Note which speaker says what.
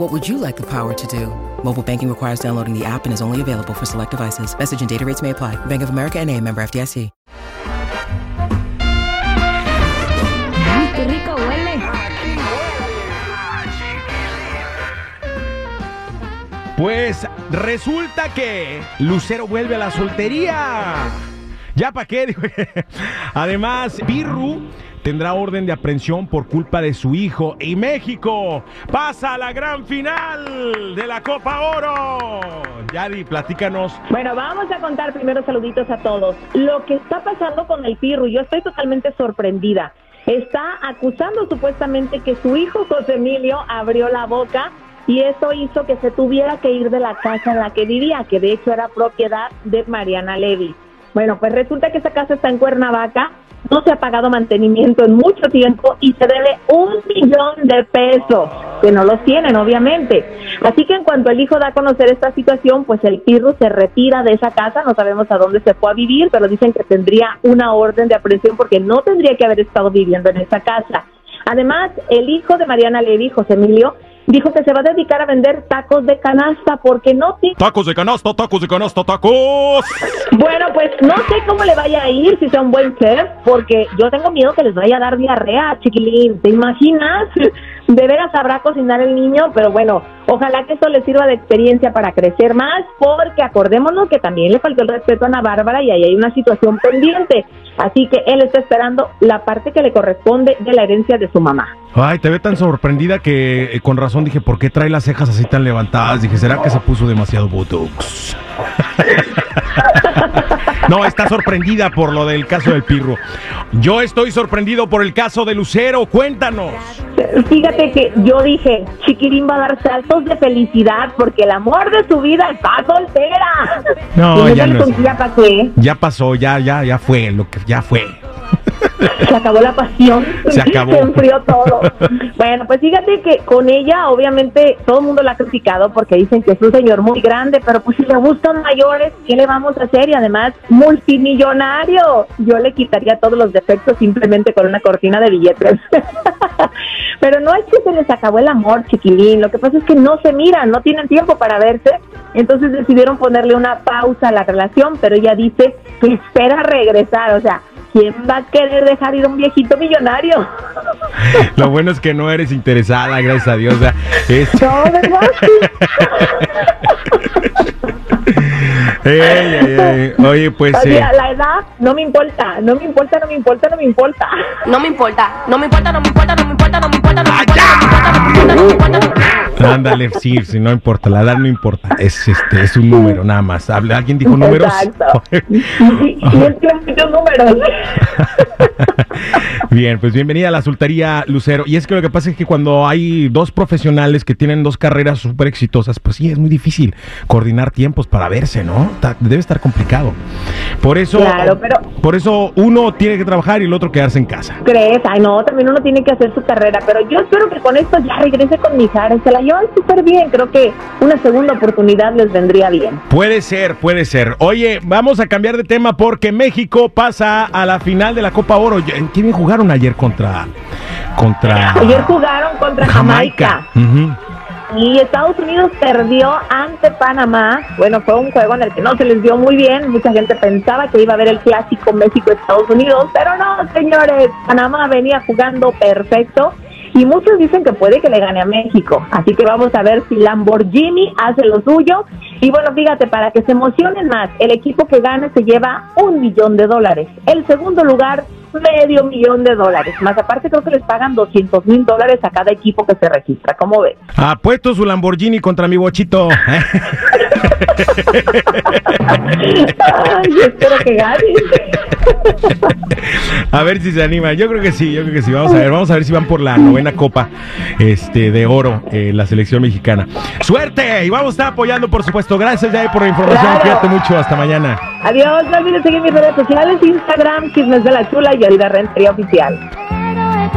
Speaker 1: What would you like the power to do? Mobile banking requires downloading the app and is only available for select devices. Message and data rates may apply. Bank of America and a member FDIC.
Speaker 2: Ay, qué rico huele.
Speaker 3: Pues resulta que Lucero vuelve a la soltería. ¿Ya para qué? Además, Pirru tendrá orden de aprehensión por culpa de su hijo. Y México pasa a la gran final de la Copa Oro. Yadi, platícanos.
Speaker 4: Bueno, vamos a contar primero saluditos a todos. Lo que está pasando con el Pirru, yo estoy totalmente sorprendida. Está acusando supuestamente que su hijo José Emilio abrió la boca y eso hizo que se tuviera que ir de la casa en la que vivía, que de hecho era propiedad de Mariana Levy. Bueno, pues resulta que esa casa está en Cuernavaca, no se ha pagado mantenimiento en mucho tiempo y se debe un millón de pesos, que no los tienen, obviamente. Así que en cuanto el hijo da a conocer esta situación, pues el Pirro se retira de esa casa, no sabemos a dónde se fue a vivir, pero dicen que tendría una orden de aprehensión porque no tendría que haber estado viviendo en esa casa. Además, el hijo de Mariana Levy, José Emilio, dijo que se va a dedicar a vender tacos de canasta porque no tiene...
Speaker 3: Tacos de canasta, tacos de canasta, tacos.
Speaker 4: Bueno, pues no sé cómo le vaya a ir si sea un buen chef, porque yo tengo miedo que les vaya a dar diarrea, chiquilín. ¿Te imaginas? De veras sabrá cocinar el niño, pero bueno, ojalá que esto le sirva de experiencia para crecer más, porque acordémonos que también le faltó el respeto a Ana Bárbara y ahí hay una situación pendiente. Así que él está esperando la parte que le corresponde de la herencia de su mamá.
Speaker 3: Ay, te ve tan sorprendida que eh, con razón dije, ¿por qué trae las cejas así tan levantadas? Dije, ¿será que se puso demasiado botox? no, está sorprendida por lo del caso del Pirro. Yo estoy sorprendido por el caso de Lucero. Cuéntanos.
Speaker 4: Fíjate que yo dije, Chiquirín va a dar saltos de felicidad porque el amor de su vida está soltera.
Speaker 3: No, ya no es-
Speaker 4: conté, ¿ya pa' qué?
Speaker 3: Ya pasó, ya, ya, ya fue, lo que ya fue.
Speaker 4: Se acabó la pasión.
Speaker 3: Se acabó.
Speaker 4: enfrió todo. Bueno, pues fíjate que con ella, obviamente, todo el mundo la ha criticado porque dicen que es un señor muy grande, pero pues si le gustan mayores, ¿qué le vamos a hacer? Y además, multimillonario. Yo le quitaría todos los defectos simplemente con una cortina de billetes. pero no es que se les acabó el amor, chiquilín. Lo que pasa es que no se miran, no tienen tiempo para verse. Entonces decidieron ponerle una pausa a la relación, pero ella dice que espera regresar. O sea, ¿quién va a querer dejar ir a un viejito millonario?
Speaker 3: Lo bueno es que no eres interesada, gracias a Dios. es-
Speaker 4: No, ¿verdad?
Speaker 3: Ey, ey, ey. Oye, pues.
Speaker 4: O sea,
Speaker 3: eh,
Speaker 4: la edad no me importa, no me importa, no me importa, no me importa.
Speaker 2: No me importa, no me importa, no me importa, no me importa, no me importa, no me importa,
Speaker 3: Ándale, sí, sí, no importa, la edad no importa. Es este, es un número nada más. ¿Alguien dijo números?
Speaker 4: Exacto. Y, y es que hay muchos números.
Speaker 3: Bien, pues bienvenida a la Sultaría Lucero. Y es que lo que pasa es que cuando hay dos profesionales que tienen dos carreras súper exitosas, pues sí, es muy difícil coordinar tiempos para verse, ¿no? Debe estar complicado. Por eso,
Speaker 4: Claro, pero-
Speaker 3: por eso uno tiene que trabajar y el otro quedarse en casa.
Speaker 4: ¿Crees? Ay, no, también uno tiene que hacer su carrera, pero yo espero que con esto ya regrese con Mijares. Se la llevan súper bien. Creo que una segunda oportunidad les vendría bien.
Speaker 3: Puede ser, puede ser. Oye, vamos a cambiar de tema porque México pasa a la final de la Copa Oro. ¿En ¿Qué bien jugaron ayer contra contra
Speaker 4: Ayer jugaron contra Jamaica.
Speaker 3: Ujú.
Speaker 4: Y Estados Unidos perdió ante Panamá. Bueno, fue un juego en el que no se les dio muy bien. Mucha gente pensaba que iba a haber el clásico México-Estados Unidos, pero no, señores. Panamá venía jugando perfecto. Y muchos dicen que puede que le gane a México. Así que vamos a ver si Lamborghini hace lo suyo. Y bueno, fíjate, para que se emocionen más, el equipo que gane se lleva un millón de dólares. El segundo lugar, medio millón de dólares. Más aparte, creo que les pagan 200 mil dólares a cada equipo que se registra. ¿Cómo ves?
Speaker 3: Ha puesto su Lamborghini contra mi bochito.
Speaker 4: Ay, yo espero que gane.
Speaker 3: A ver si se anima. Yo creo que sí, yo creo que sí. Vamos a ver, vamos a ver si van por la novena copa este, de oro eh, la selección mexicana. ¡Suerte! Y vamos a estar apoyando, por supuesto. Gracias, Jay, por la información.
Speaker 4: Claro.
Speaker 3: Cuídate mucho. Hasta mañana.
Speaker 4: Adiós, no olvides seguir mis redes sociales, Instagram, Chismes de la Chula y Aida Rentería Oficial.
Speaker 5: Pero es